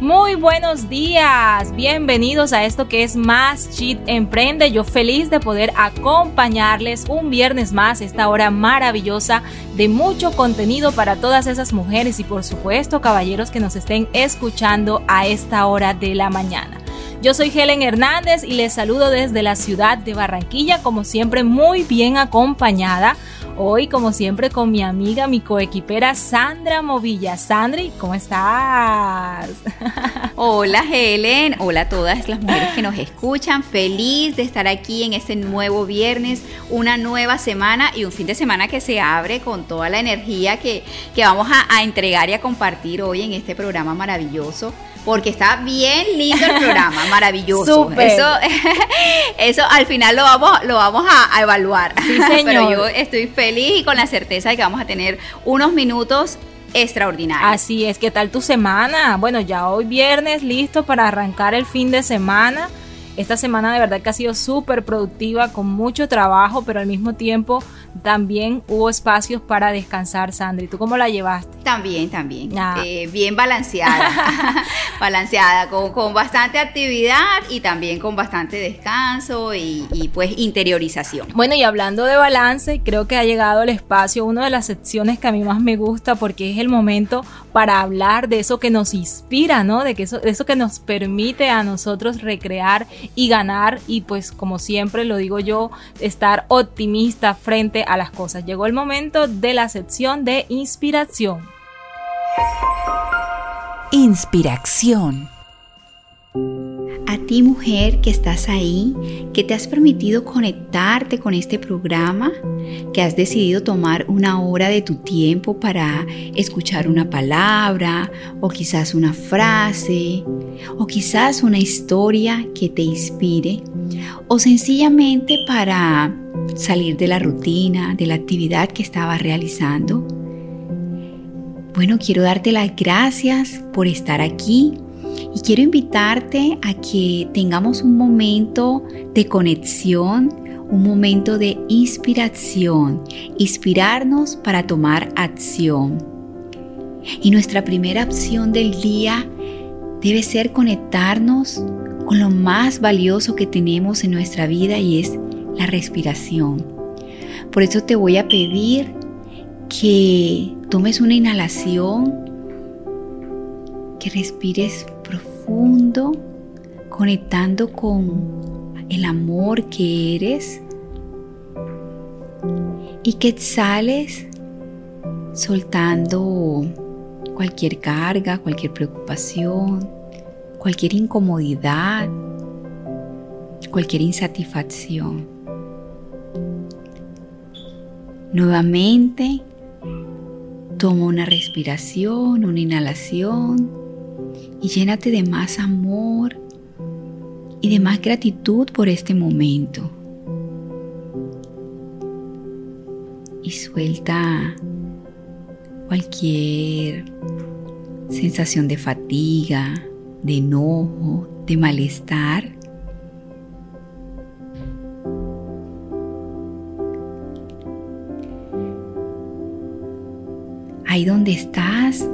Muy buenos días, bienvenidos a esto que es Más Cheat Emprende. Yo feliz de poder acompañarles un viernes más, esta hora maravillosa de mucho contenido para todas esas mujeres y por supuesto caballeros que nos estén escuchando a esta hora de la mañana. Yo soy Helen Hernández y les saludo desde la ciudad de Barranquilla, como siempre muy bien acompañada Hoy, como siempre, con mi amiga, mi coequipera Sandra Movilla. Sandri, ¿cómo estás? Hola Helen, hola a todas las mujeres que nos escuchan. Feliz de estar aquí en este nuevo viernes, una nueva semana y un fin de semana que se abre con toda la energía que, vamos a entregar y a compartir hoy en este programa maravilloso porque está bien lindo el programa, maravilloso. Eso, eso al final lo vamos, lo vamos a, evaluar. Sí, señor. Pero yo estoy feliz y con la certeza de que vamos a tener unos minutos extraordinarios. Así es, ¿qué tal tu semana? Bueno, ya hoy viernes, listo para arrancar el fin de semana. Esta semana de verdad que ha sido súper productiva, con mucho trabajo, pero al mismo tiempo también hubo espacios para descansar, Sandri. ¿Tú cómo la llevaste? También, también. Ah. Eh, bien balanceada. balanceada, con, con, bastante actividad y también con bastante descanso y, y, pues interiorización. Bueno, y hablando de balance, creo que ha llegado el espacio, una de las secciones que a mí más me gusta porque es el momento para hablar de eso que nos inspira, ¿no? De que eso, de eso que nos permite a nosotros recrear y ganar y pues como siempre lo digo yo, estar optimista frente a las cosas. Llegó el momento de la sección de inspiración. Inspiración. A ti mujer que estás ahí, que te has permitido conectarte con este programa, que has decidido tomar una hora de tu tiempo para escuchar una palabra o quizás una frase o quizás una historia que te inspire o sencillamente para salir de la rutina, de la actividad que estabas realizando. Bueno, quiero darte las gracias por estar aquí y quiero invitarte a que tengamos un momento de conexión, un momento de inspiración, inspirarnos para tomar acción. Y nuestra primera opción del día debe ser conectarnos con lo más valioso que tenemos en nuestra vida y es la respiración. Por eso te voy a pedir que tomes una inhalación, que respires conectando con el amor que eres y que exhales soltando cualquier carga, cualquier preocupación, cualquier incomodidad, cualquier insatisfacción. Nuevamente, toma una respiración, una inhalación y llénate de más amor y de más gratitud por este momento. Y suelta cualquier sensación de fatiga, de enojo, de malestar. Ahí donde estás,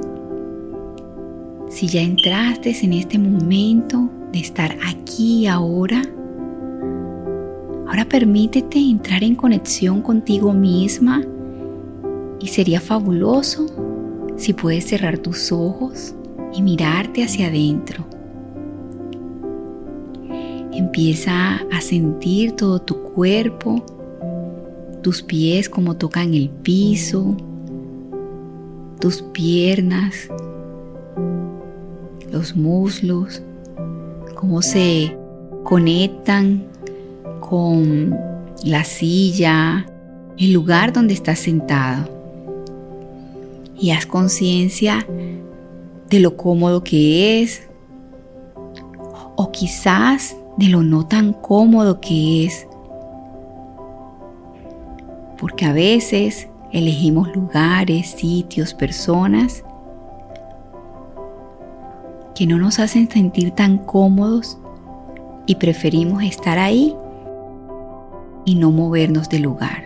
si ya entraste en este momento de estar aquí ahora, ahora permítete entrar en conexión contigo misma y sería fabuloso si puedes cerrar tus ojos y mirarte hacia adentro. Empieza a sentir todo tu cuerpo, tus pies como tocan el piso, tus piernas, los muslos, cómo se conectan con la silla, el lugar donde estás sentado. Y haz conciencia de lo cómodo que es o quizás de lo no tan cómodo que es. Porque a veces elegimos lugares, sitios, personas que no nos hacen sentir tan cómodos y preferimos estar ahí y no movernos del lugar.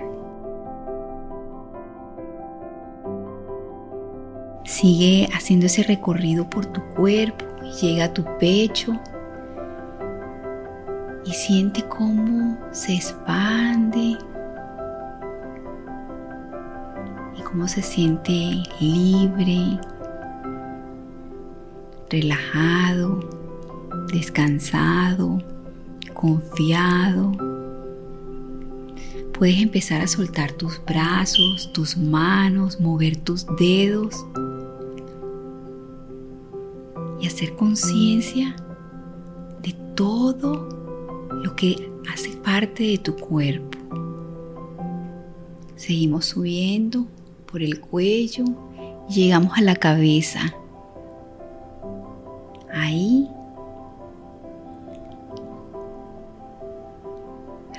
Sigue haciendo ese recorrido por tu cuerpo llega a tu pecho y siente cómo se expande y cómo se siente libre, relajado, descansado, confiado. Puedes empezar a soltar tus brazos, tus manos, mover tus dedos y hacer conciencia de todo lo que hace parte de tu cuerpo. Seguimos subiendo por el cuello llegamos a la cabeza.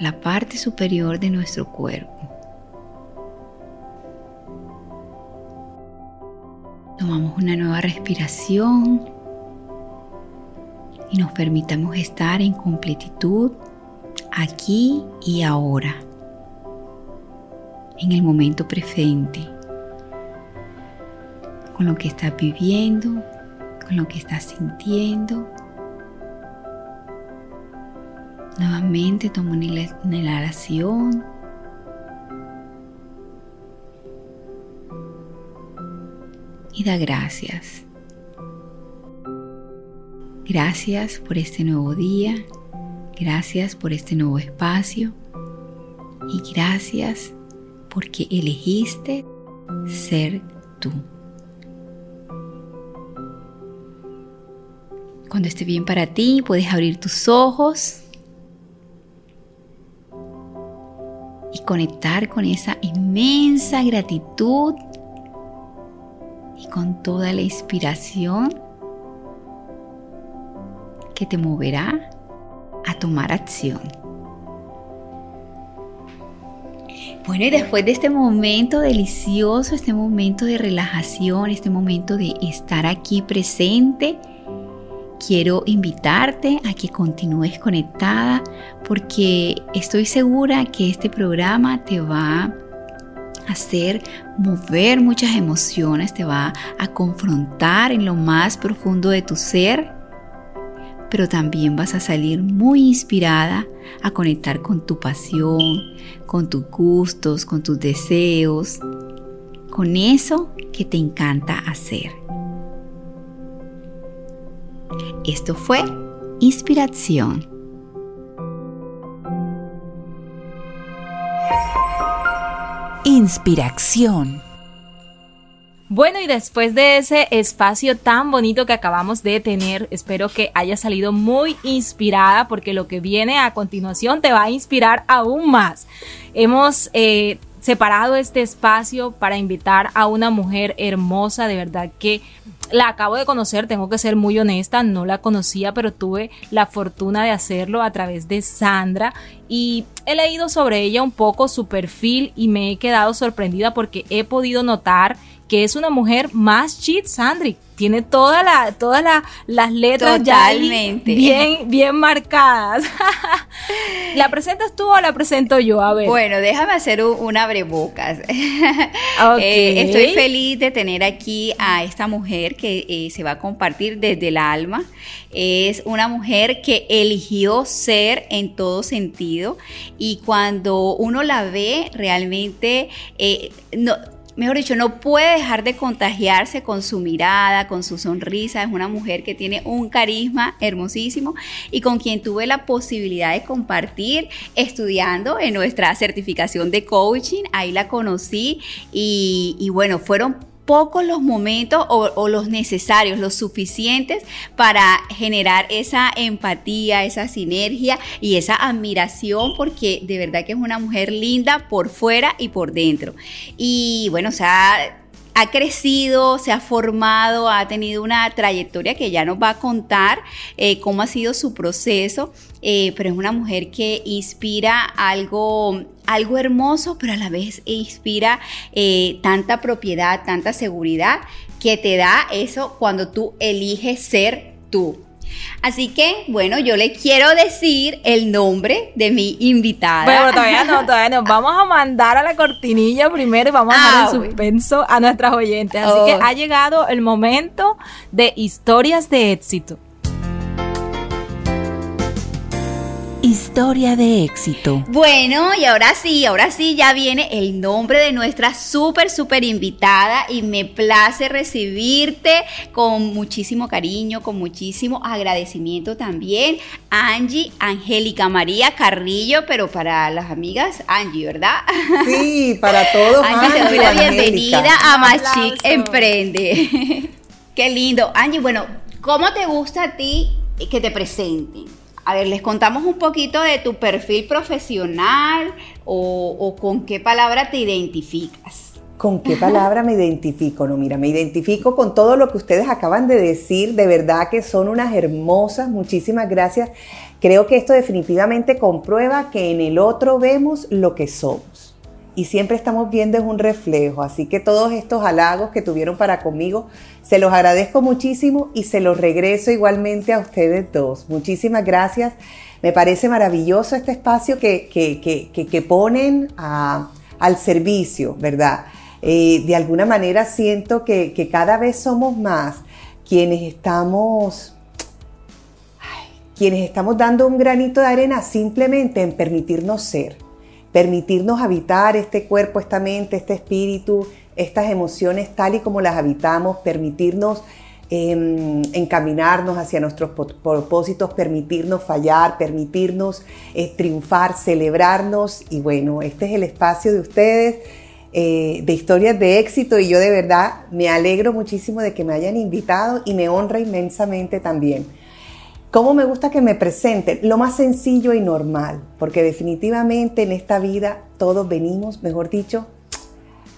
La parte superior de nuestro cuerpo. Tomamos una nueva respiración y nos permitamos estar en completitud aquí y ahora, en el momento presente, con lo que estás viviendo, con lo que estás sintiendo. Nuevamente toma una inhalación. Y da gracias. Gracias por este nuevo día, gracias por este nuevo espacio y gracias porque elegiste ser tú. Cuando esté bien para ti, puedes abrir tus ojos y conectar con esa inmensa gratitud y con toda la inspiración que te moverá a tomar acción. Bueno, y después de este momento delicioso, este momento de relajación, este momento de estar aquí presente, quiero invitarte a que continúes conectada porque estoy segura que este programa te va a hacer mover muchas emociones, te va a confrontar en lo más profundo de tu ser pero también vas a salir muy inspirada a conectar con tu pasión, con tus gustos, con tus deseos, con eso que te encanta hacer. Esto fue Inspiración. Inspiración bueno, y después de ese espacio tan bonito que acabamos de tener, espero que haya salido muy inspirada porque lo que viene a continuación te va a inspirar aún más. Hemos eh, separado este espacio para invitar a una mujer hermosa, de verdad que la acabo de conocer, tengo que ser muy honesta, no la conocía, pero tuve la fortuna de hacerlo a través de Sandra y he leído sobre ella un poco su perfil y me he quedado sorprendida porque he podido notar que es una mujer más cheat, Sandri. Tiene toda la, todas las letras ya bien, bien marcadas. ¿La presentas tú o la presento yo? A ver. Bueno, déjame hacer una brebocas. Eh, estoy feliz de tener aquí a esta mujer que eh, se va a compartir desde el alma. Es una mujer que eligió ser en todo sentido y cuando uno la ve realmente eh, no mejor dicho, no puede dejar de contagiarse con su mirada, con su sonrisa. Es una mujer que tiene un carisma hermosísimo y con quien tuve la posibilidad de compartir estudiando en nuestra certificación de coaching. Ahí la conocí y, y bueno, fueron pocos los momentos o, los necesarios, los suficientes para generar esa empatía, esa sinergia y esa admiración, porque de verdad que es una mujer linda por fuera y por dentro. Y bueno, o sea, ha crecido, se ha formado, ha tenido una trayectoria que ya nos va a contar eh, cómo ha sido su proceso, eh, pero es una mujer que inspira algo, algo hermoso, pero a la vez inspira eh, tanta propiedad, tanta seguridad que te da eso cuando tú eliges ser tú. Así que, bueno, yo le quiero decir el nombre de mi invitada. Pero todavía no, todavía no. Vamos a mandar a la cortinilla primero y vamos a dar ah, suspenso a nuestras oyentes. Así que oh. ha llegado el momento de historias de éxito. Historia de éxito. Bueno, y ahora sí, ahora sí ya viene el nombre de nuestra súper, súper invitada y me place recibirte con muchísimo cariño, con muchísimo agradecimiento también. Angie Angélica María Carrillo, pero para las amigas, Angie, ¿verdad? Sí, para todos. Angie, te doy la bienvenida a Machic Emprende. Qué lindo. Angie, bueno, ¿cómo te gusta a ti que te presenten? A ver, les contamos un poquito de tu perfil profesional o, con qué palabra te identificas. ¿Con qué palabra me identifico? No, mira, me identifico con todo lo que ustedes acaban de decir. De verdad que son unas hermosas. Muchísimas gracias. Creo que esto definitivamente comprueba que en el otro vemos lo que somos y siempre estamos viendo es un reflejo. Así que todos estos halagos que tuvieron para conmigo, se los agradezco muchísimo y se los regreso igualmente a ustedes dos. Muchísimas gracias. Me parece maravilloso este espacio que, que, ponen al servicio, ¿verdad? Eh, de alguna manera siento que, cada vez somos más quienes estamos quienes estamos dando un granito de arena simplemente en permitirnos ser permitirnos habitar este cuerpo, esta mente, este espíritu, estas emociones tal y como las habitamos, permitirnos em, encaminarnos hacia nuestros propósitos, permitirnos fallar, permitirnos eh, triunfar, celebrarnos. Y bueno, este es el espacio de ustedes. Eh, de historias de éxito y yo de verdad me alegro muchísimo de que me hayan invitado y me honra inmensamente también ¿Cómo me gusta que me presenten? Lo más sencillo y normal, porque definitivamente en esta vida todos venimos, mejor dicho,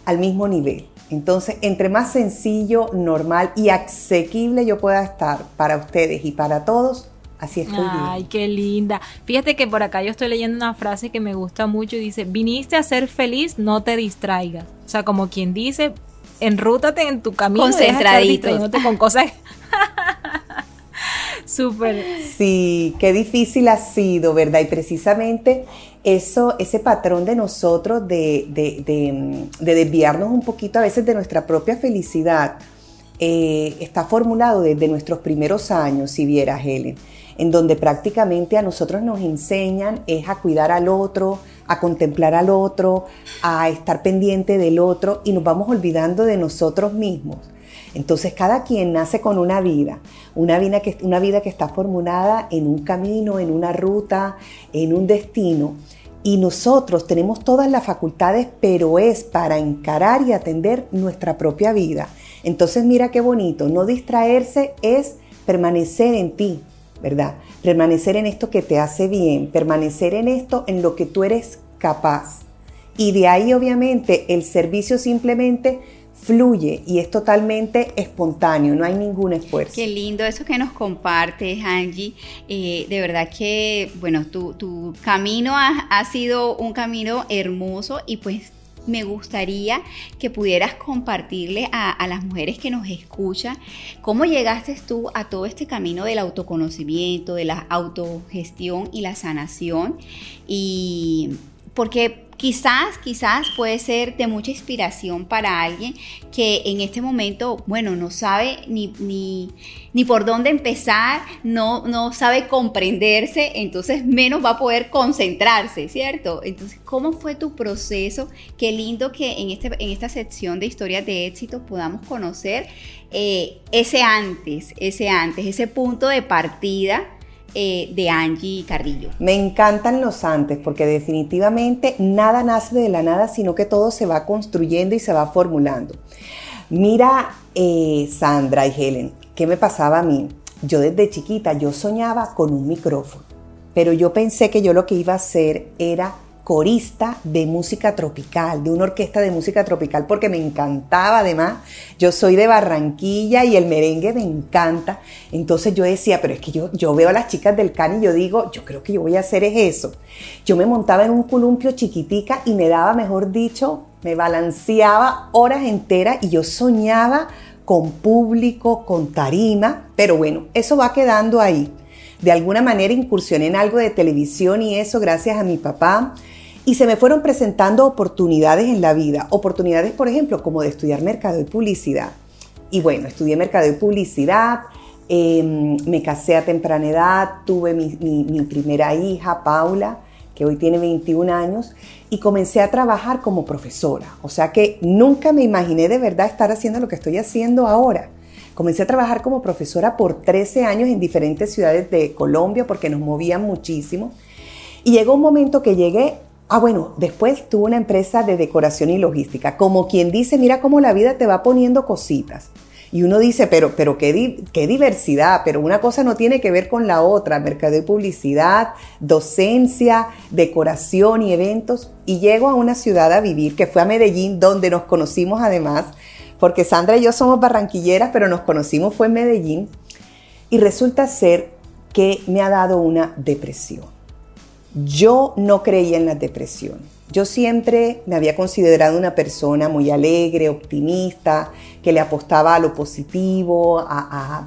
al mismo nivel. Entonces, entre más sencillo, normal y asequible yo pueda estar para ustedes y para todos, así estoy Ay, qué linda. Fíjate que por acá yo estoy leyendo una frase que me gusta mucho y dice, viniste a ser feliz, no te distraigas. O sea, como quien dice, enrútate en tu camino. Concentradito. con cosas... Súper. Sí, qué difícil ha sido, ¿verdad? Y precisamente eso, ese patrón de nosotros de, desviarnos un poquito a veces de nuestra propia felicidad eh, está formulado desde nuestros primeros años, si viera Helen, en donde prácticamente a nosotros nos enseñan es a cuidar al otro, a contemplar al otro, a estar pendiente del otro y nos vamos olvidando de nosotros mismos. Entonces cada quien nace con una vida, una vida, que, está formulada en un camino, en una ruta, en un destino. Y nosotros tenemos todas las facultades, pero es para encarar y atender nuestra propia vida. Entonces mira qué bonito, no distraerse es permanecer en ti, ¿verdad? Permanecer en esto que te hace bien, permanecer en esto en lo que tú eres capaz. Y de ahí obviamente el servicio simplemente fluye y es totalmente espontáneo, no hay ningún esfuerzo. Qué lindo eso que nos compartes, Angie. Eh, de verdad que, bueno, tu, camino ha, sido un camino hermoso y pues me gustaría que pudieras compartirle a, a, las mujeres que nos escuchan cómo llegaste tú a todo este camino del autoconocimiento, de la autogestión y la sanación. Y porque quizás, quizás puede ser de mucha inspiración para alguien que en este momento, bueno, no sabe ni, ni, por dónde empezar, no, no sabe comprenderse, entonces menos va a poder concentrarse, ¿cierto? Entonces, ¿cómo fue tu proceso? Qué lindo que en, este, en esta sección de historias de éxito podamos conocer eh, ese antes, ese antes, ese punto de partida eh, de Angie Carrillo. Me encantan los antes porque definitivamente nada nace de la nada, sino que todo se va construyendo y se va formulando. Mira, eh, Sandra y Helen, ¿qué me pasaba a mí? Yo desde chiquita, yo soñaba con un micrófono, pero yo pensé que yo lo que iba a hacer era corista de música tropical, de una orquesta de música tropical, porque me encantaba además. Yo soy de Barranquilla y el merengue me encanta. Entonces yo decía, pero es que yo, yo veo a las chicas del CAN y yo digo, yo creo que yo voy a hacer es eso. Yo me montaba en un columpio chiquitica y me daba, mejor dicho, me balanceaba horas enteras y yo soñaba con público, con tarima, pero bueno, eso va quedando ahí. De alguna manera incursioné en algo de televisión y eso gracias a mi papá y se me fueron presentando oportunidades en la vida, oportunidades, por ejemplo, como de estudiar mercado y publicidad. Y bueno, estudié mercado y publicidad, em, me casé a temprana edad, tuve mi, primera hija, Paula, que hoy tiene 21 años, y comencé a trabajar como profesora. O sea que nunca me imaginé de verdad estar haciendo lo que estoy haciendo ahora. Comencé a trabajar como profesora por 13 años en diferentes ciudades de Colombia porque nos movían muchísimo. Y llegó un momento que llegué Ah, bueno, después tuve una empresa de decoración y logística. Como quien dice, mira cómo la vida te va poniendo cositas. Y uno dice, pero, pero qué, qué diversidad, pero una cosa no tiene que ver con la otra. Mercado y publicidad, docencia, decoración y eventos. Y llego a una ciudad a vivir, que fue a Medellín, donde nos conocimos además, porque Sandra y yo somos barranquilleras, pero nos conocimos fue en Medellín. Y resulta ser que me ha dado una depresión. Yo no creía en la depresión. Yo siempre me había considerado una persona muy alegre, optimista, que le apostaba a lo positivo, a, a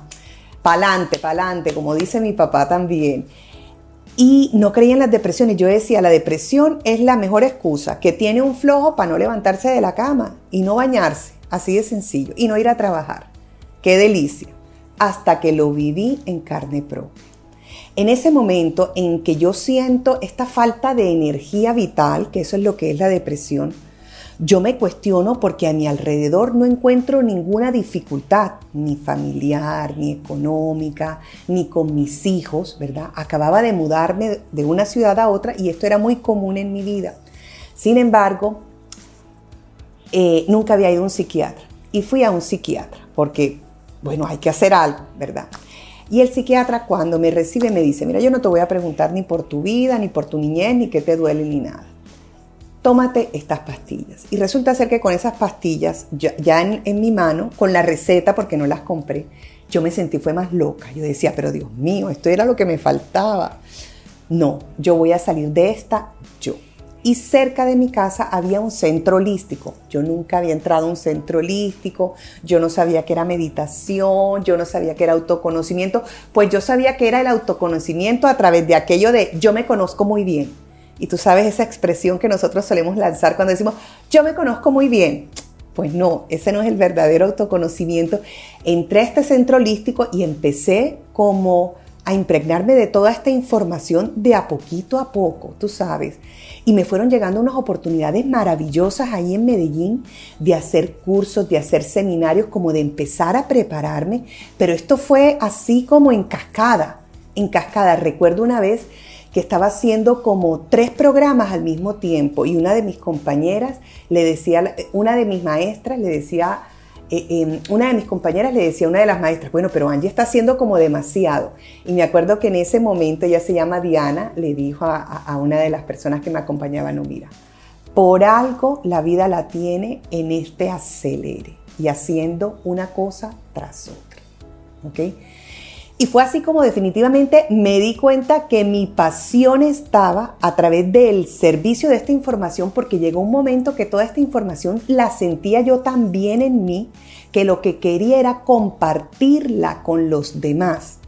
pa'lante, pa'lante, como dice mi papá también. Y no creía en las depresiones. Yo decía, la depresión es la mejor excusa que tiene un flojo para no levantarse de la cama y no bañarse, así de sencillo, y no ir a trabajar. Qué delicia. Hasta que lo viví en carne propia en ese momento en que yo siento esta falta de energía vital, que eso es lo que es la depresión, yo me cuestiono porque a mi alrededor no encuentro ninguna dificultad, ni familiar, ni económica, ni con mis hijos, ¿verdad? Acababa de mudarme de una ciudad a otra y esto era muy común en mi vida. Sin embargo, eh, nunca había ido a un psiquiatra y fui a un psiquiatra porque, bueno, hay que hacer algo, ¿verdad? Y el psiquiatra cuando me recibe me dice, mira, yo no te voy a preguntar ni por tu vida, ni por tu niñez, ni qué te duele, ni nada. Tómate estas pastillas. Y resulta ser que con esas pastillas, ya, en, en, mi mano, con la receta, porque no las compré, yo me sentí fue más loca. Yo decía, pero Dios mío, esto era lo que me faltaba. No, yo voy a salir de esta yo y cerca de mi casa había un centro holístico. Yo nunca había entrado a un centro holístico, yo no sabía que era meditación, yo no sabía que era autoconocimiento, pues yo sabía que era el autoconocimiento a través de aquello de yo me conozco muy bien. Y tú sabes esa expresión que nosotros solemos lanzar cuando decimos yo me conozco muy bien. Pues no, ese no es el verdadero autoconocimiento. Entré a este centro holístico y empecé como a impregnarme de toda esta información de a poquito a poco, tú sabes y me fueron llegando unas oportunidades maravillosas ahí en Medellín de hacer cursos, de hacer seminarios, como de empezar a prepararme, pero esto fue así como en cascada, en cascada. Recuerdo una vez que estaba haciendo como tres programas al mismo tiempo y una de mis compañeras le decía, una de mis maestras le decía eh, em, una de mis compañeras le decía a una de las maestras, bueno, pero Angie está haciendo como demasiado. Y me acuerdo que en ese momento, ella se llama Diana, le dijo a, una de las personas que me acompañaban, no, mira, por algo la vida la tiene en este acelere y haciendo una cosa tras otra. ¿Ok? Y fue así como definitivamente me di cuenta que mi pasión estaba a través del servicio de esta información porque llegó un momento que toda esta información la sentía yo también en mí, que lo que quería era compartirla con los demás.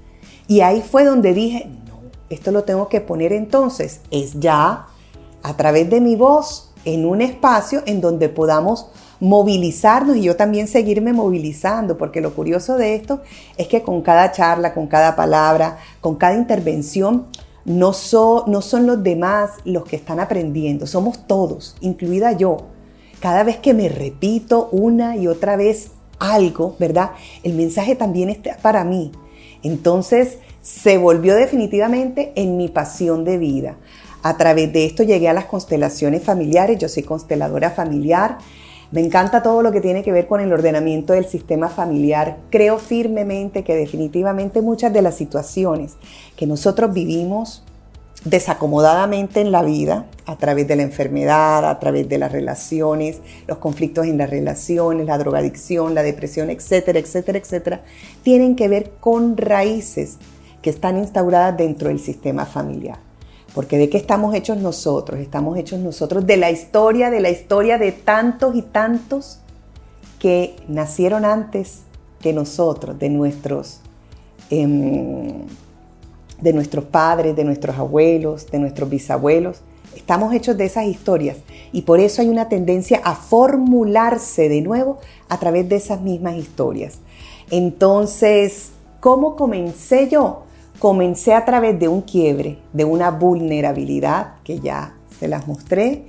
Y ahí fue donde dije, no, esto lo tengo que poner entonces, es ya a través de mi voz en un espacio en donde podamos movilizarnos y yo también seguirme movilizando, porque lo curioso de esto es que con cada charla, con cada palabra, con cada intervención, no, no son los demás los que están aprendiendo, somos todos, incluida yo. Cada vez que me repito una y otra vez algo, ¿verdad? El mensaje también está para mí. Entonces se volvió definitivamente en mi pasión de vida. A través de esto llegué a las constelaciones familiares, yo soy consteladora familiar, me encanta todo lo que tiene que ver con el ordenamiento del sistema familiar. Creo firmemente que definitivamente muchas de las situaciones que nosotros vivimos desacomodadamente en la vida, a través de la enfermedad, a través de las relaciones, los conflictos en las relaciones, la drogadicción, la depresión, etcétera, etcétera, etcétera, tienen que ver con raíces que están instauradas dentro del sistema familiar. Porque de qué estamos hechos nosotros? Estamos hechos nosotros de la historia, de la historia de tantos y tantos que nacieron antes que nosotros, de nuestros, em, de nuestros padres, de nuestros abuelos, de nuestros bisabuelos. Estamos hechos de esas historias y por eso hay una tendencia a formularse de nuevo a través de esas mismas historias. Entonces, ¿cómo comencé yo? Comencé a través de un quiebre, de una vulnerabilidad que ya se las mostré.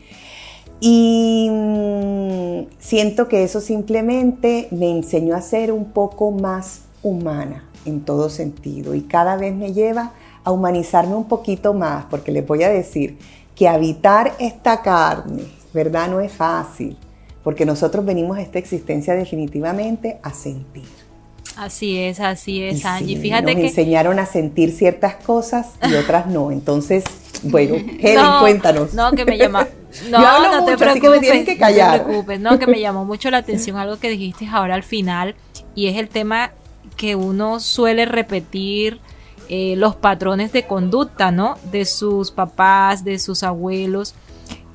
Y mm, siento que eso simplemente me enseñó a ser un poco más humana en todo sentido y cada vez me lleva a humanizarme un poquito más, porque les voy a decir que habitar esta carne, ¿verdad? No es fácil, porque nosotros venimos a esta existencia definitivamente a sentir. Así es, así es, Angie. Fíjate nos enseñaron a sentir ciertas cosas y otras no. Entonces, bueno, Helen, cuéntanos. No, que me llama. No, no te preocupes, que me tienes que callar. No te preocupes, no, que me llamó mucho la atención algo que dijiste ahora al final y es el tema que uno suele repetir eh, los patrones de conducta, ¿no? De sus papás, de sus abuelos.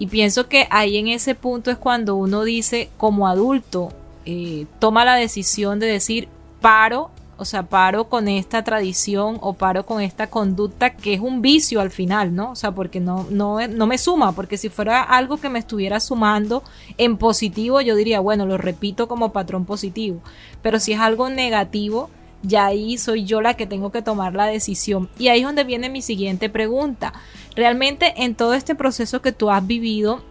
Y pienso que ahí en ese punto es cuando uno dice, como adulto, eh, toma la decisión de decir, paro, o sea, paro con esta tradición o paro con esta conducta que es un vicio al final, ¿no? O sea, porque no, no, no me suma, porque si fuera algo que me estuviera sumando en positivo, yo diría, bueno, lo repito como patrón positivo, pero si es algo negativo, ya ahí soy yo la que tengo que tomar la decisión. Y ahí es donde viene mi siguiente pregunta. Realmente en todo este proceso que tú has vivido,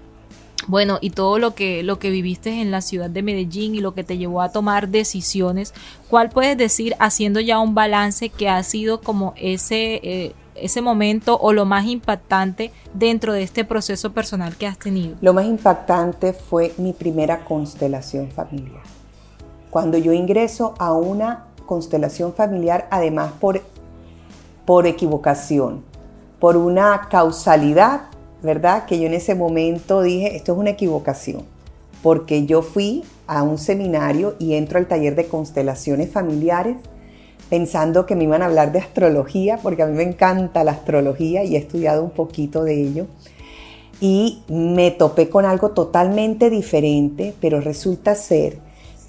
bueno, y todo lo que, lo que viviste en la ciudad de Medellín y lo que te llevó a tomar decisiones, ¿cuál puedes decir haciendo ya un balance que ha sido como ese, eh, ese momento o lo más impactante dentro de este proceso personal que has tenido? Lo más impactante fue mi primera constelación familiar. Cuando yo ingreso a una constelación familiar, además por, por equivocación, por una causalidad ¿verdad? Que yo en ese momento dije, esto es una equivocación, porque yo fui a un seminario y entro al taller de constelaciones familiares pensando que me iban a hablar de astrología, porque a mí me encanta la astrología y he estudiado un poquito de ello. Y me topé con algo totalmente diferente, pero resulta ser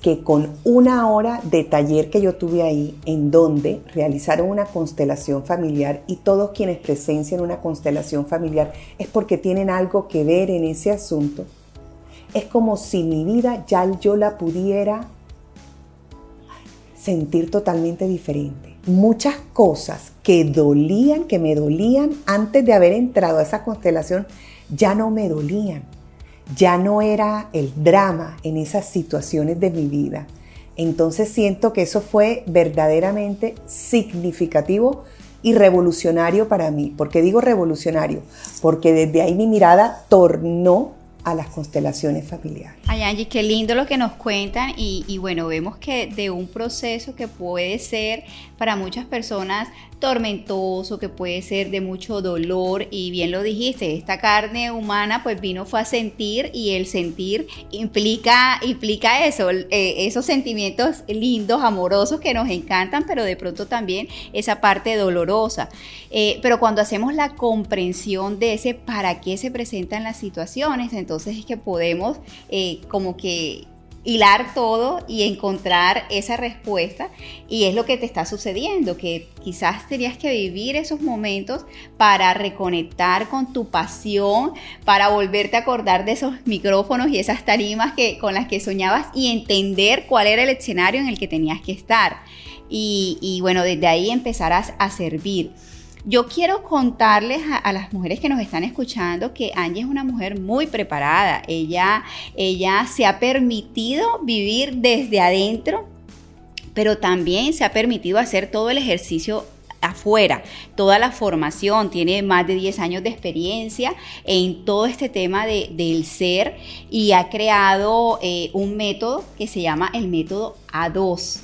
que con una hora de taller que yo tuve ahí, en donde realizaron una constelación familiar y todos quienes presencian una constelación familiar es porque tienen algo que ver en ese asunto, es como si mi vida ya yo la pudiera sentir totalmente diferente. Muchas cosas que dolían, que me dolían antes de haber entrado a esa constelación, ya no me dolían ya no era el drama en esas situaciones de mi vida. Entonces siento que eso fue verdaderamente significativo y revolucionario para mí. ¿Por qué digo revolucionario? Porque desde ahí mi mirada tornó a las constelaciones familiares. Ay, Angie, qué lindo lo que nos cuentan y, y, bueno, vemos que de un proceso que puede ser para muchas personas tormentoso, que puede ser de mucho dolor y bien lo dijiste, esta carne humana pues vino fue a sentir y el sentir implica, implica eso, eh, esos sentimientos lindos, amorosos que nos encantan, pero de pronto también esa parte dolorosa. Eh, pero cuando hacemos la comprensión de ese para qué se presentan las situaciones, entonces es que podemos eh, como que hilar todo y encontrar esa respuesta. Y es lo que te está sucediendo, que quizás tenías que vivir esos momentos para reconectar con tu pasión, para volverte a acordar de esos micrófonos y esas tarimas que, con las que soñabas y entender cuál era el escenario en el que tenías que estar. Y, y bueno, desde ahí empezarás a servir. Yo quiero contarles a, las mujeres que nos están escuchando que Angie es una mujer muy preparada. Ella, ella se ha permitido vivir desde adentro, pero también se ha permitido hacer todo el ejercicio afuera, toda la formación, tiene más de 10 años de experiencia en todo este tema de, del ser y ha creado eh, un método que se llama el método A2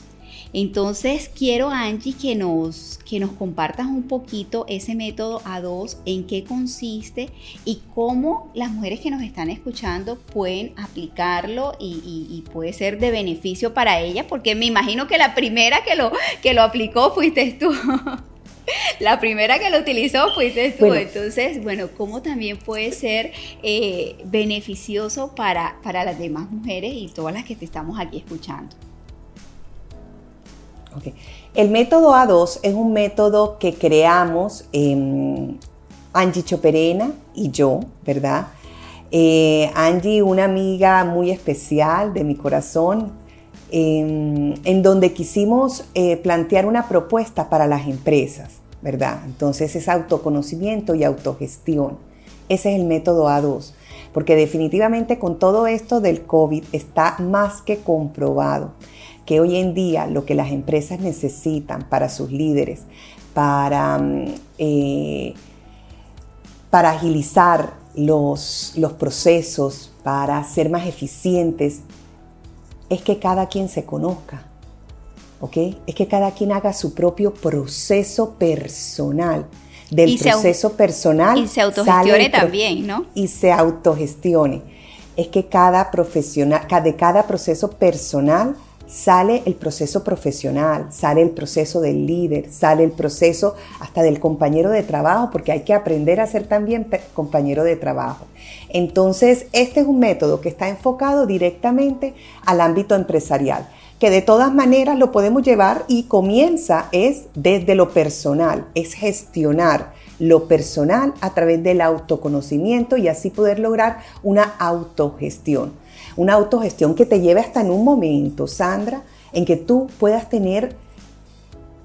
Entonces quiero Angie que nos, que nos compartas un poquito ese método A2, en qué consiste y cómo las mujeres que nos están escuchando pueden aplicarlo y, puede ser de beneficio para ellas, porque me imagino que la primera que lo, que lo aplicó fuiste tú. la primera que lo utilizó fuiste tú. Entonces, bueno, ¿cómo también puede ser eh, beneficioso para, para las demás mujeres y todas las que te estamos aquí escuchando? El método A2 es un método que creamos eh, Angie Choperena y yo, ¿verdad? Eh, Angie, una amiga muy especial de mi corazón, em, en donde quisimos eh, plantear una propuesta para las empresas, ¿verdad? Entonces es autoconocimiento y autogestión. Ese es el método A2, porque definitivamente con todo esto del COVID está más que comprobado que hoy en día lo que las empresas necesitan para sus líderes, para, mm, eh, para agilizar los, los procesos, para ser más eficientes, es que cada quien se conozca. ¿Ok? Es que cada quien haga su propio proceso personal. Del proceso personal. Y se autogestione también, ¿no? Y se autogestione. Es que cada profesional, de cada proceso personal sale el proceso profesional, sale el proceso del líder, sale el proceso hasta del compañero de trabajo, porque hay que aprender a ser también compañero de trabajo. Entonces, este es un método que está enfocado directamente al ámbito empresarial, que de todas maneras lo podemos llevar y comienza es desde lo personal, es gestionar lo personal a través del autoconocimiento y así poder lograr una autogestión una autogestión que te lleve hasta en un momento, Sandra, en que tú puedas tener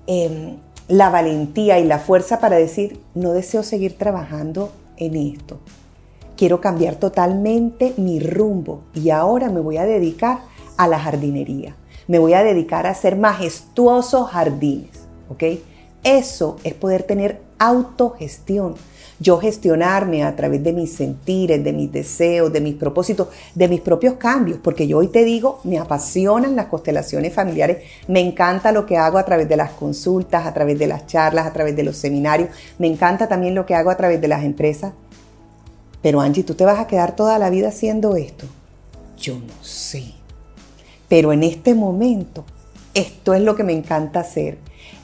em, la valentía y la fuerza para decir, no deseo seguir trabajando en esto. Quiero cambiar totalmente mi rumbo y ahora me voy a dedicar a la jardinería. Me voy a dedicar a hacer majestuosos jardines. ¿ok? Eso es poder tener autogestión yo gestionarme a través de mis sentires, de mis deseos, de mis propósitos, de mis propios cambios, porque yo hoy te digo, me apasionan las constelaciones familiares, me encanta lo que hago a través de las consultas, a través de las charlas, a través de los seminarios, me encanta también lo que hago a través de las empresas. Pero Angie, ¿tú te vas a quedar toda la vida haciendo esto? Yo no sé. Pero en este momento, esto es lo que me encanta hacer.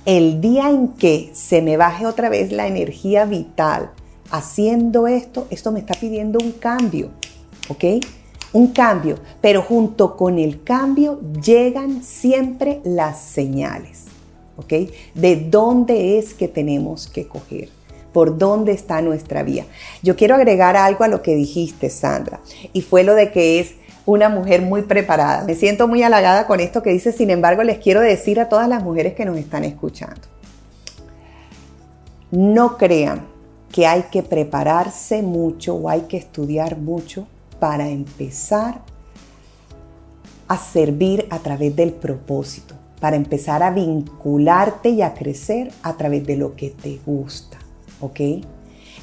El día en que se me baje otra vez la energía vital, haciendo esto, esto me está pidiendo un cambio, ¿ok? Un cambio, pero junto con el cambio llegan siempre las señales, ¿ok? De dónde es que tenemos que coger, por dónde está nuestra vía. Yo quiero agregar algo a lo que dijiste, Sandra, y fue lo de que es una mujer muy preparada. Me siento muy halagada con esto que dice, sin embargo, les quiero decir a todas las mujeres que nos están escuchando, no crean que hay que prepararse mucho o hay que estudiar mucho para empezar a servir a través del propósito, para empezar a vincularte y a crecer a través de lo que te gusta, ¿ok?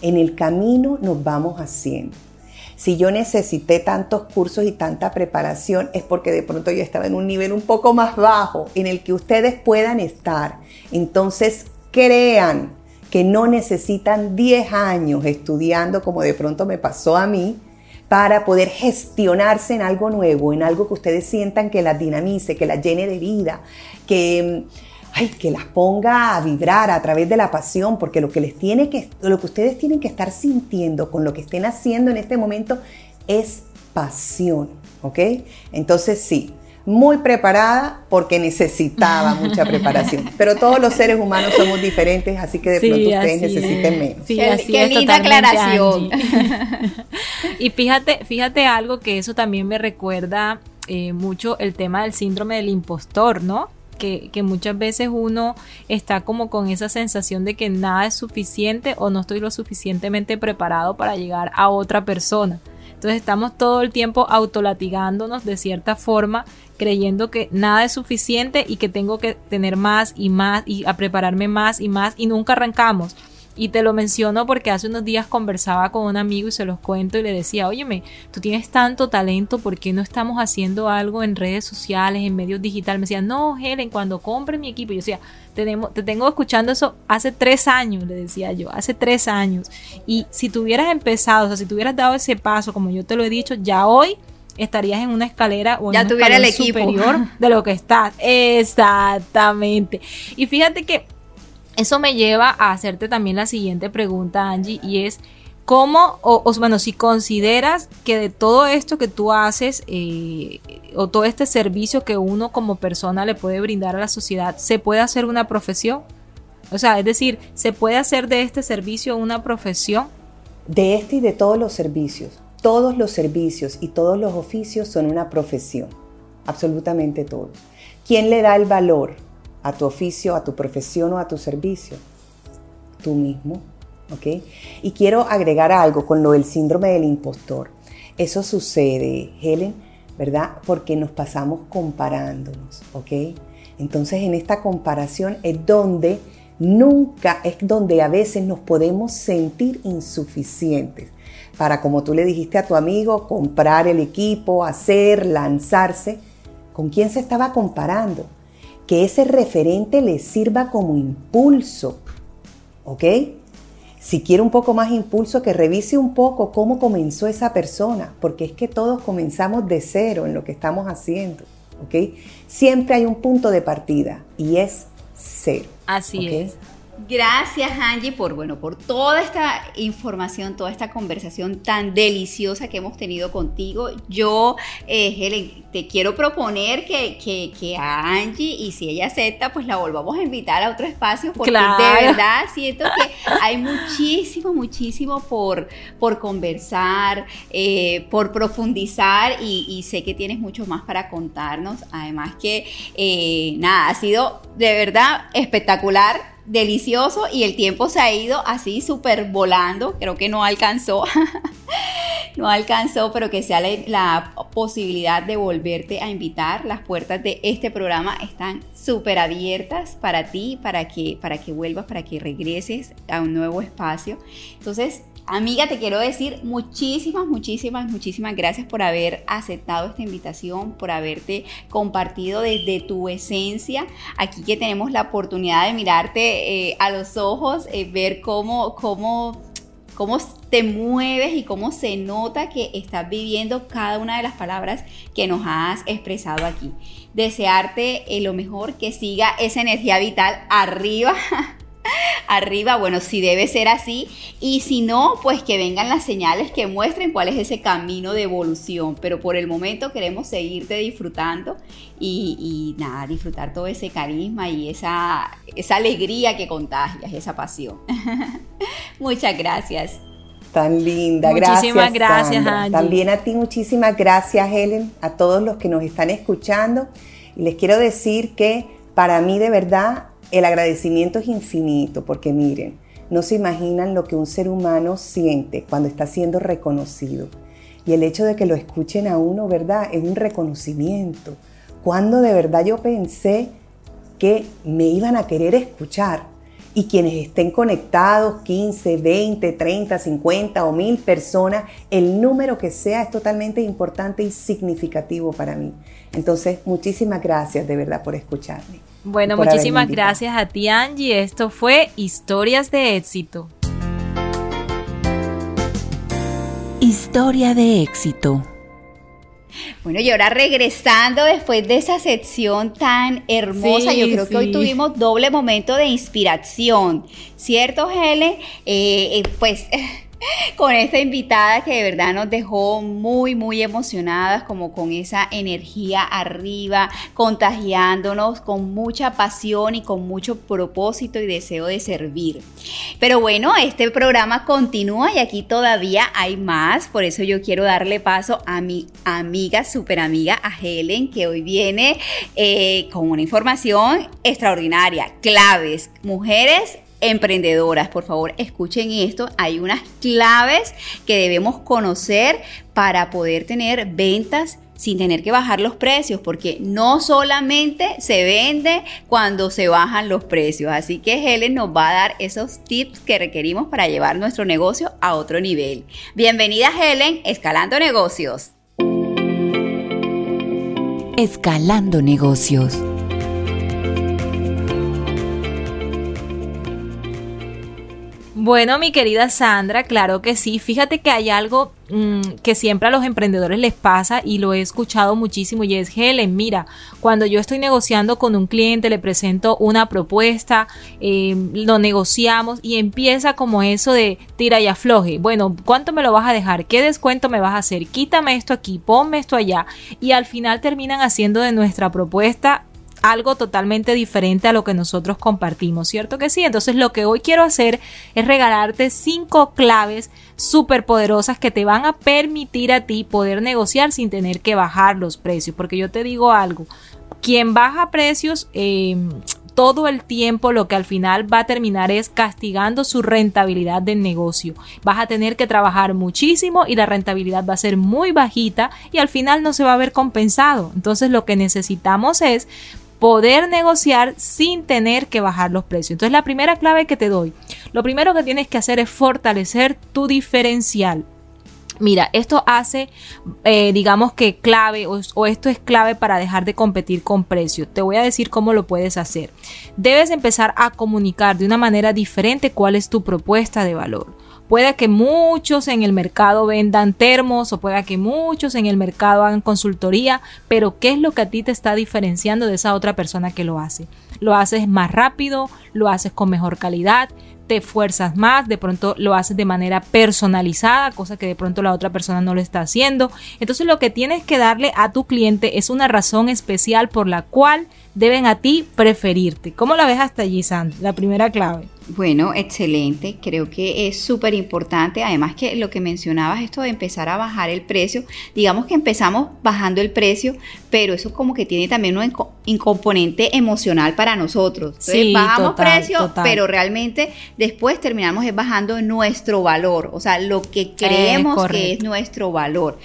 En el camino nos vamos haciendo. Si yo necesité tantos cursos y tanta preparación es porque de pronto yo estaba en un nivel un poco más bajo en el que ustedes puedan estar. Entonces crean que no necesitan 10 años estudiando como de pronto me pasó a mí para poder gestionarse en algo nuevo, en algo que ustedes sientan que las dinamice, que las llene de vida, que, ay, que las ponga a vibrar a través de la pasión, porque lo que, les tiene que, lo que ustedes tienen que estar sintiendo con lo que estén haciendo en este momento es pasión, ¿ok? Entonces sí, muy preparada porque necesitaba mucha preparación. Pero todos los seres humanos somos diferentes, así que de pronto ustedes necesiten menos. Sí, qué, linda aclaración. y fíjate, fíjate algo que eso también me recuerda eh, mucho el tema del síndrome del impostor, ¿no? Que, que, muchas veces uno está como con esa sensación de que nada es suficiente o no estoy lo suficientemente preparado para llegar a otra persona. Entonces estamos todo el tiempo autolatigándonos de cierta forma, creyendo que nada es suficiente y que tengo que tener más y más y a prepararme más y más y nunca arrancamos. Y te lo menciono porque hace unos días conversaba con un amigo y se los cuento y le decía, óyeme, tú tienes tanto talento, ¿por qué no estamos haciendo algo en redes sociales, en medios digitales? Me decía, no, Helen, cuando compre mi equipo, yo decía, tenemos, te tengo escuchando eso hace tres años, le decía yo, hace tres años. Y si tuvieras empezado, o sea, si tuvieras dado ese paso, como yo te lo he dicho, ya hoy estarías en una escalera o en un tuviera el equipo. superior de lo que estás. Exactamente. Y fíjate que eso me lleva a hacerte también la siguiente pregunta, Angie, y es cómo, o, bueno, si consideras que de todo esto que tú haces, eh, o todo este servicio que uno como persona le puede brindar a la sociedad, ¿se puede hacer una profesión? O sea, es decir, ¿se puede hacer de este servicio una profesión? De este y de todos los servicios. Todos los servicios y todos los oficios son una profesión. Absolutamente todos. ¿Quién le da el valor a tu oficio, a tu profesión o a tu servicio? Tú mismo, ¿ok? Y quiero agregar algo con lo del síndrome del impostor. Eso sucede, Helen, ¿verdad? Porque nos pasamos comparándonos, ¿ok? Entonces en esta comparación es donde nunca, es donde a veces nos podemos sentir insuficientes para, como tú le dijiste a tu amigo, comprar el equipo, hacer, lanzarse. ¿Con quién se estaba comparando? Que ese referente le sirva como impulso. ¿Ok? Si quiere un poco más impulso, que revise un poco cómo comenzó esa persona, porque es que todos comenzamos de cero en lo que estamos haciendo. ¿Ok? Siempre hay un punto de partida y es cero. Así es. Gracias Angie por, bueno, por toda esta información, toda esta conversación tan deliciosa que hemos tenido contigo. Yo, eh, Helen, te quiero proponer que, que, a Angie, y si ella acepta, pues la volvamos a invitar a otro espacio, porque de verdad siento que hay muchísimo, muchísimo por, por conversar, eh, por profundizar, y, sé que tienes mucho más para contarnos. Además que, eh, nada, ha sido de verdad espectacular delicioso y el tiempo se ha ido así súper volando, creo que no alcanzó, no alcanzó, pero que sea la, posibilidad de volverte a invitar, las puertas de este programa están súper abiertas para ti, para que, para que vuelvas, para que regreses a un nuevo espacio. Entonces, Amiga, te quiero decir muchísimas, muchísimas, muchísimas gracias por haber aceptado esta invitación, por haberte compartido desde tu esencia. Aquí que tenemos la oportunidad de mirarte eh, a los ojos, eh, ver cómo, cómo, cómo te mueves y cómo se nota que estás viviendo cada una de las palabras que nos has expresado aquí. Desearte eh, lo mejor, que siga esa energía vital arriba. arriba, bueno, si debe ser así, y si no, pues que vengan las señales que muestren cuál es ese camino de evolución, pero por el momento queremos seguirte disfrutando y, nada, disfrutar todo ese carisma y esa, esa alegría que contagias, esa pasión. Muchas gracias. Tan linda, muchísimas gracias. gracias También a ti muchísimas gracias, Helen, a todos los que nos están escuchando. Y les quiero decir que para mí de verdad el agradecimiento es infinito porque miren, no se imaginan lo que un ser humano siente cuando está siendo reconocido. Y el hecho de que lo escuchen a uno, ¿verdad? Es un reconocimiento. Cuando de verdad yo pensé que me iban a querer escuchar y quienes estén conectados, 15, 20, 30, 50 o 1000 personas, el número que sea es totalmente importante y significativo para mí. Entonces, muchísimas gracias de verdad por escucharme. Bueno, muchísimas gracias a ti Angie. Esto fue Historias de éxito. Historia de éxito. Bueno, y ahora regresando después de esa sección tan hermosa, yo creo que hoy tuvimos doble momento de inspiración, ¿cierto, Helen? Eh, eh, pues con esta invitada que de verdad nos dejó muy, muy emocionadas, como con esa energía arriba, contagiándonos con mucha pasión y con mucho propósito y deseo de servir. Pero bueno, este programa continúa y aquí todavía hay más, por eso yo quiero darle paso a mi amiga, super amiga, a Helen, que hoy viene eh, con una información extraordinaria, claves, mujeres emprendedoras, por favor, escuchen esto. Hay unas claves que debemos conocer para poder tener ventas sin tener que bajar los precios, porque no solamente se vende cuando se bajan los precios. Así que Helen nos va a dar esos tips que requerimos para llevar nuestro negocio a otro nivel. Bienvenida Helen, Escalando Negocios. Escalando Negocios. Bueno, mi querida Sandra, claro que sí. Fíjate que hay algo mm, que siempre a los emprendedores les pasa y lo he escuchado muchísimo y es, Helen, mira, cuando yo estoy negociando con un cliente, le presento una propuesta, eh, lo negociamos y empieza como eso de tira y afloje. Bueno, ¿cuánto me lo vas a dejar? ¿Qué descuento me vas a hacer? Quítame esto aquí, ponme esto allá. Y al final terminan haciendo de nuestra propuesta algo totalmente diferente a lo que nosotros compartimos, ¿cierto que sí? Entonces lo que hoy quiero hacer es regalarte cinco claves súper poderosas que te van a permitir a ti poder negociar sin tener que bajar los precios, porque yo te digo algo, quien baja precios... Em, todo el tiempo lo que al final va a terminar es castigando su rentabilidad del negocio. Vas a tener que trabajar muchísimo y la rentabilidad va a ser muy bajita y al final no se va a ver compensado. Entonces lo que necesitamos es poder negociar sin tener que bajar los precios. Entonces la primera clave que te doy, lo primero que tienes que hacer es fortalecer tu diferencial. Mira, esto hace, eh, digamos que clave o, o, esto es clave para dejar de competir con precios. Te voy a decir cómo lo puedes hacer. Debes empezar a comunicar de una manera diferente cuál es tu propuesta de valor. Puede que muchos en el mercado vendan termos o pueda que muchos en el mercado hagan consultoría, pero ¿qué es lo que a ti te está diferenciando de esa otra persona que lo hace? Lo haces más rápido, lo haces con mejor calidad, te esfuerzas más, de pronto lo haces de manera personalizada, cosa que de pronto la otra persona no lo está haciendo. Entonces lo que tienes que darle a tu cliente es una razón especial por la cual deben a ti preferirte. ¿Cómo la ves hasta allí, Sand? La primera clave. Bueno, excelente. Creo que es súper importante. Además que lo que mencionabas, esto de empezar a bajar el precio, digamos que empezamos bajando el precio, pero eso como que tiene también un incomponente emocional para nosotros. Entonces bajamos precio, pero realmente después terminamos bajando nuestro valor, o sea, lo que creemos que es nuestro valor.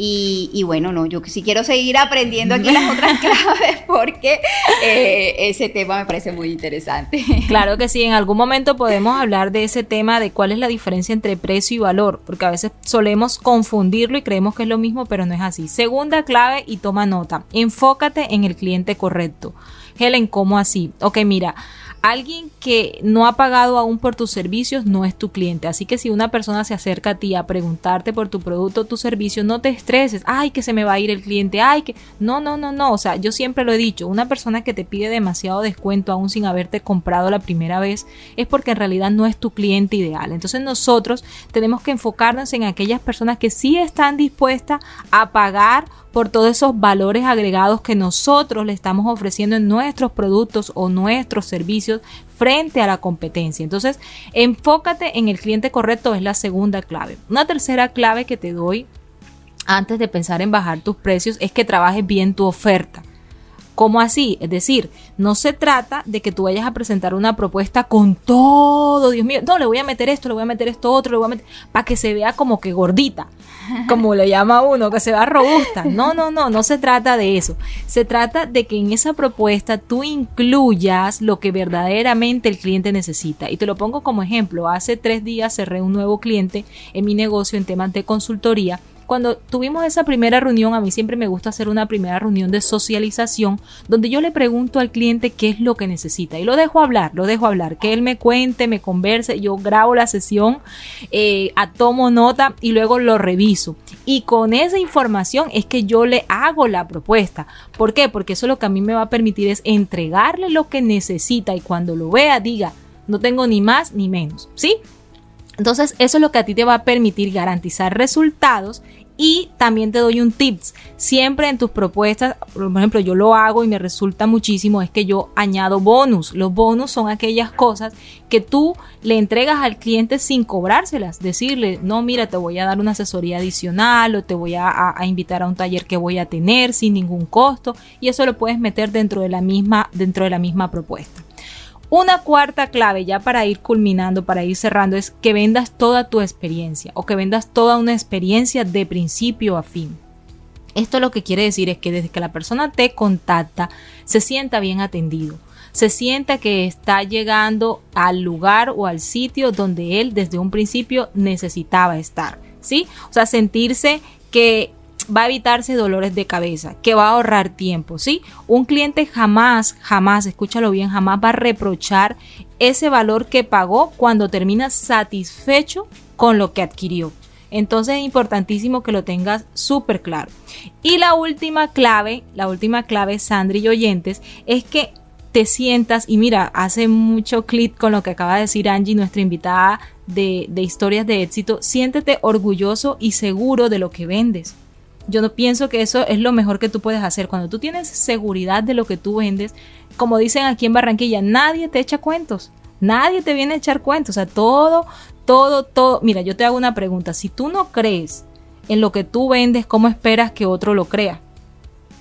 Y, bueno, no, yo sí quiero seguir aprendiendo aquí las otras claves porque eh, ese tema me parece muy interesante. Claro que sí, en algún momento podemos hablar de ese tema de cuál es la diferencia entre precio y valor, porque a veces solemos confundirlo y creemos que es lo mismo, pero no es así. Segunda clave y toma nota, enfócate en el cliente correcto. Helen, ¿cómo así? Ok, mira, Alguien que no ha pagado aún por tus servicios no es tu cliente. Así que si una persona se acerca a ti a preguntarte por tu producto o tu servicio, no te estreses. Ay, que se me va a ir el cliente. Ay, que. No, no, no, no. O sea, yo siempre lo he dicho. Una persona que te pide demasiado descuento aún sin haberte comprado la primera vez es porque en realidad no es tu cliente ideal. Entonces nosotros tenemos que enfocarnos en aquellas personas que sí están dispuestas a pagar por todos esos valores agregados que nosotros le estamos ofreciendo en nuestros productos o nuestros servicios frente a la competencia. Entonces, enfócate en el cliente correcto es la segunda clave. Una tercera clave que te doy antes de pensar en bajar tus precios es que trabajes bien tu oferta. ¿Cómo así? Es decir, no se trata de que tú vayas a presentar una propuesta con todo, Dios mío, no, le voy a meter esto, le voy a meter esto otro, le voy a meter, para que se vea como que gordita, como le llama uno, que se vea robusta. No, no, no, no se trata de eso. Se trata de que en esa propuesta tú incluyas lo que verdaderamente el cliente necesita. Y te lo pongo como ejemplo. Hace tres días cerré un nuevo cliente en mi negocio en temas de consultoría cuando tuvimos esa primera reunión, a mí siempre me gusta hacer una primera reunión de socialización donde yo le pregunto al cliente qué es lo que necesita y lo dejo hablar, lo dejo hablar, que él me cuente, me converse, yo grabo la sesión, eh, tomo nota y luego lo reviso. Y con esa información es que yo le hago la propuesta. ¿Por qué? Porque eso lo que a mí me va a permitir es entregarle lo que necesita y cuando lo vea diga, no tengo ni más ni menos, ¿sí? Entonces, eso es lo que a ti te va a permitir garantizar resultados y también te doy un tips. Siempre en tus propuestas, por ejemplo, yo lo hago y me resulta muchísimo, es que yo añado bonus. Los bonus son aquellas cosas que tú le entregas al cliente sin cobrárselas. Decirle, no, mira, te voy a dar una asesoría adicional o te voy a, a invitar a un taller que voy a tener sin ningún costo. Y eso lo puedes meter dentro de la misma, dentro de la misma propuesta. Una cuarta clave ya para ir culminando, para ir cerrando, es que vendas toda tu experiencia o que vendas toda una experiencia de principio a fin. Esto lo que quiere decir es que desde que la persona te contacta, se sienta bien atendido, se sienta que está llegando al lugar o al sitio donde él desde un principio necesitaba estar, ¿sí? O sea, sentirse que va a evitarse dolores de cabeza, que va a ahorrar tiempo, ¿sí? Un cliente jamás, jamás, escúchalo bien, jamás va a reprochar ese valor que pagó cuando termina satisfecho con lo que adquirió. Entonces es importantísimo que lo tengas súper claro. Y la última clave, la última clave, Sandri y oyentes, es que te sientas, y mira, hace mucho clic con lo que acaba de decir Angie, nuestra invitada de, de historias de éxito, siéntete orgulloso y seguro de lo que vendes. Yo no pienso que eso es lo mejor que tú puedes hacer. Cuando tú tienes seguridad de lo que tú vendes, como dicen aquí en Barranquilla, nadie te echa cuentos. Nadie te viene a echar cuentos. O sea, todo, todo, todo. Mira, yo te hago una pregunta. Si tú no crees en lo que tú vendes, ¿cómo esperas que otro lo crea?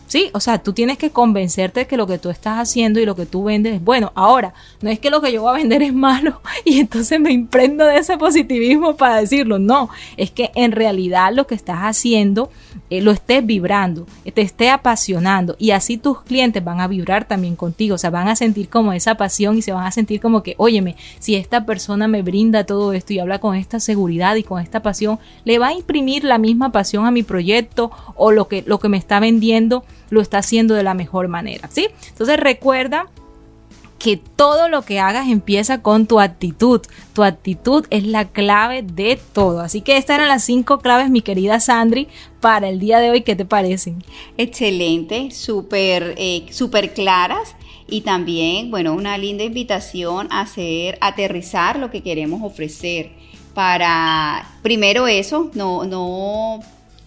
Sí, o sea, tú tienes que convencerte de que lo que tú estás haciendo y lo que tú vendes es bueno. Ahora, no es que lo que yo voy a vender es malo y entonces me imprendo de ese positivismo para decirlo. No, es que en realidad lo que estás haciendo eh, lo estés vibrando, te esté apasionando y así tus clientes van a vibrar también contigo. O sea, van a sentir como esa pasión y se van a sentir como que, óyeme, si esta persona me brinda todo esto y habla con esta seguridad y con esta pasión, le va a imprimir la misma pasión a mi proyecto o lo que, lo que me está vendiendo lo está haciendo de la mejor manera, ¿sí? Entonces recuerda que todo lo que hagas empieza con tu actitud. Tu actitud es la clave de todo. Así que estas eran las cinco claves, mi querida Sandri, para el día de hoy. ¿Qué te parecen? Excelente, súper eh, súper claras y también, bueno, una linda invitación a hacer aterrizar lo que queremos ofrecer para primero eso, no no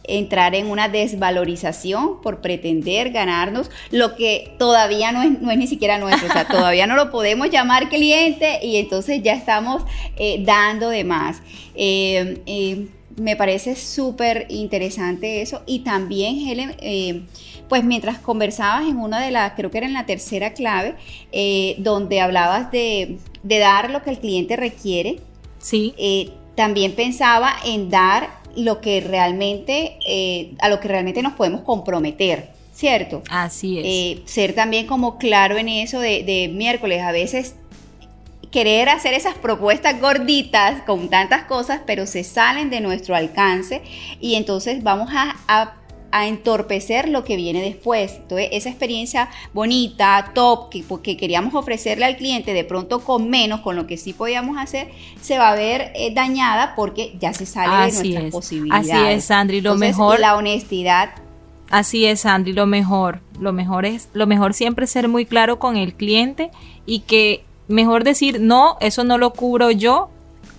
entrar en una desvalorización por pretender ganarnos lo que todavía no es, no es ni siquiera nuestro, o sea, todavía no lo podemos llamar cliente y entonces ya estamos eh, dando de más. Eh, eh, me parece súper interesante eso y también, Helen, pues mientras conversabas en una de las, creo que era en la tercera clave, donde hablabas de, de, dar lo que el cliente requiere, sí. también pensaba en dar lo que realmente, eh, a lo que realmente nos podemos comprometer, ¿cierto? Así es. Eh, ser también como claro en eso de, miércoles, a veces querer hacer esas propuestas gorditas con tantas cosas, pero se salen de nuestro alcance y entonces vamos a a entorpecer lo que viene después. Entonces, esa experiencia bonita, top, que, queríamos ofrecerle al cliente, de pronto con menos, con lo que sí podíamos hacer, se va a ver eh, dañada porque ya se sale de nuestras posibilidades. Así es, Sandri, lo mejor. La honestidad. Así es, Sandri, lo mejor. Lo mejor es, lo mejor siempre ser muy claro con el cliente y que mejor decir, no, eso no lo cubro yo,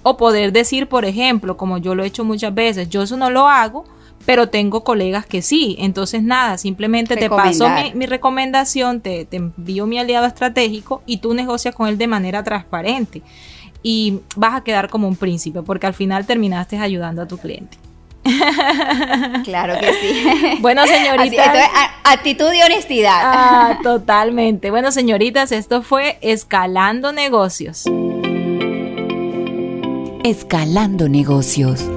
o poder decir, por ejemplo, como yo lo he hecho muchas veces, yo eso no lo hago, pero tengo colegas que sí. Entonces, nada, simplemente te paso mi, recomendación, te, envío mi aliado estratégico y tú negocias con él de manera transparente. Y vas a quedar como un príncipe, porque al final terminaste ayudando a tu cliente. Claro que sí. Bueno, señoritas. actitud y honestidad. Ah, totalmente. Bueno, señoritas, esto fue Escalando Negocios. Escalando Negocios.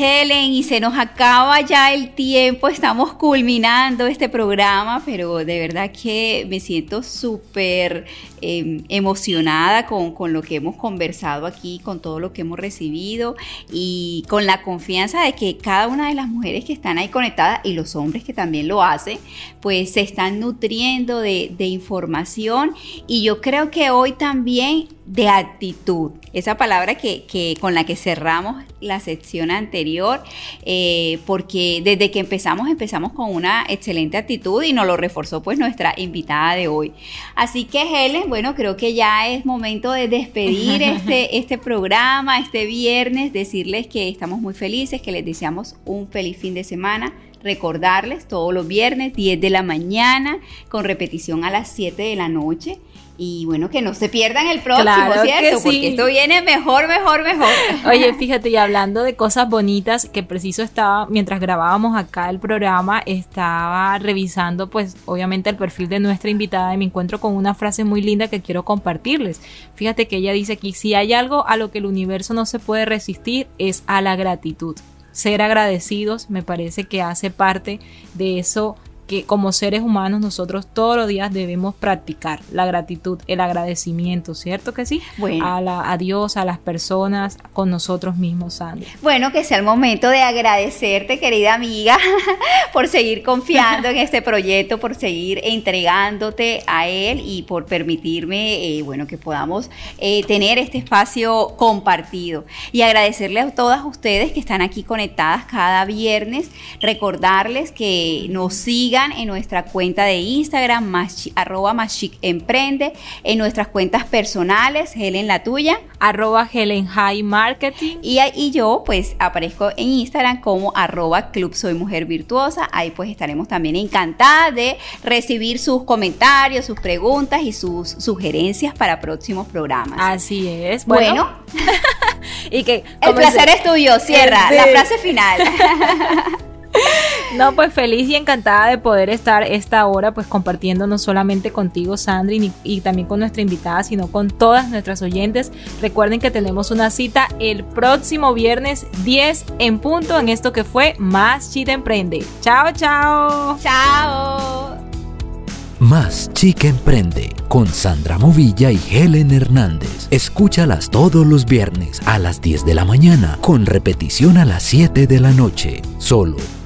Helen, y se nos acaba ya el tiempo, estamos culminando este programa, pero de verdad que me siento súper em, emocionada con, con, lo que hemos conversado aquí, con todo lo que hemos recibido y con la confianza de que cada una de las mujeres que están ahí conectadas y los hombres que también lo hacen, pues se están nutriendo de, de información y yo creo que hoy también de actitud, esa palabra que, con la que cerramos la sección anterior, eh, porque desde que empezamos empezamos con una excelente actitud y nos lo reforzó pues nuestra invitada de hoy. Así que Helen, bueno, creo que ya es momento de despedir este, este programa, este viernes, decirles que estamos muy felices, que les deseamos un feliz fin de semana. Recordarles todos los viernes 10 de la mañana con repetición a las 7 de la noche y bueno, que no se pierdan el próximo, ¿cierto? Porque esto viene mejor, mejor, mejor. Oye, fíjate, y hablando de cosas bonitas, que preciso estaba, mientras grabábamos acá el programa, estaba revisando, pues, obviamente el perfil de nuestra invitada y me encuentro con una frase muy linda que quiero compartirles. Fíjate que ella dice aquí, si hay algo a lo que el universo no se puede resistir, es a la gratitud. Ser agradecidos me parece que hace parte de eso que como seres humanos nosotros todos los días debemos practicar la gratitud, el agradecimiento, ¿cierto que sí? Bueno. A, la, a Dios, a las personas, con nosotros mismos, Sandra. Bueno, que sea el momento de agradecerte, querida amiga, por seguir confiando en este proyecto, por seguir entregándote a él y por permitirme, eh, bueno, que podamos eh, tener este espacio compartido. Y agradecerle a todas ustedes que están aquí conectadas cada viernes, recordarles que nos sigan en nuestra cuenta de Instagram, más, arroba más chic emprende, en nuestras cuentas personales, Helen la tuya, arroba Helen High Marketing. Y, y yo pues aparezco en Instagram como arroba Club Soy Mujer Virtuosa. Ahí pues estaremos también encantadas de recibir sus comentarios, sus preguntas y sus sugerencias para próximos programas. Así es. Bueno. y que el placer es tuyo, cierra la frase final. No, pues feliz y encantada de poder estar esta hora pues compartiendo no solamente contigo Sandri y, también con nuestra invitada, sino con todas nuestras oyentes. Recuerden que tenemos una cita el próximo viernes 10 en punto en esto que fue Más Chita Emprende. Chao, chao. Chao. Más Chica Emprende con Sandra Movilla y Helen Hernández. Escúchalas todos los viernes a las 10 de la mañana con repetición a las 7 de la noche. Solo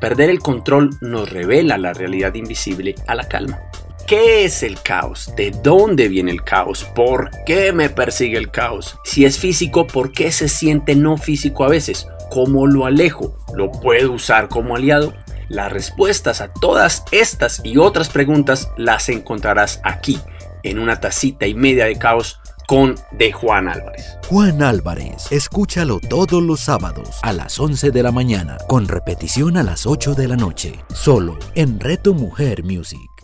Perder el control nos revela la realidad invisible a la calma. ¿Qué es el caos? ¿De dónde viene el caos? ¿Por qué me persigue el caos? Si es físico, ¿por qué se siente no físico a veces? ¿Cómo lo alejo? ¿Lo puedo usar como aliado? Las respuestas a todas estas y otras preguntas las encontrarás aquí, en una tacita y media de caos con de Juan Álvarez. Juan Álvarez, escúchalo todos los sábados a las 11 de la mañana, con repetición a las 8 de la noche, solo en Reto Mujer Music.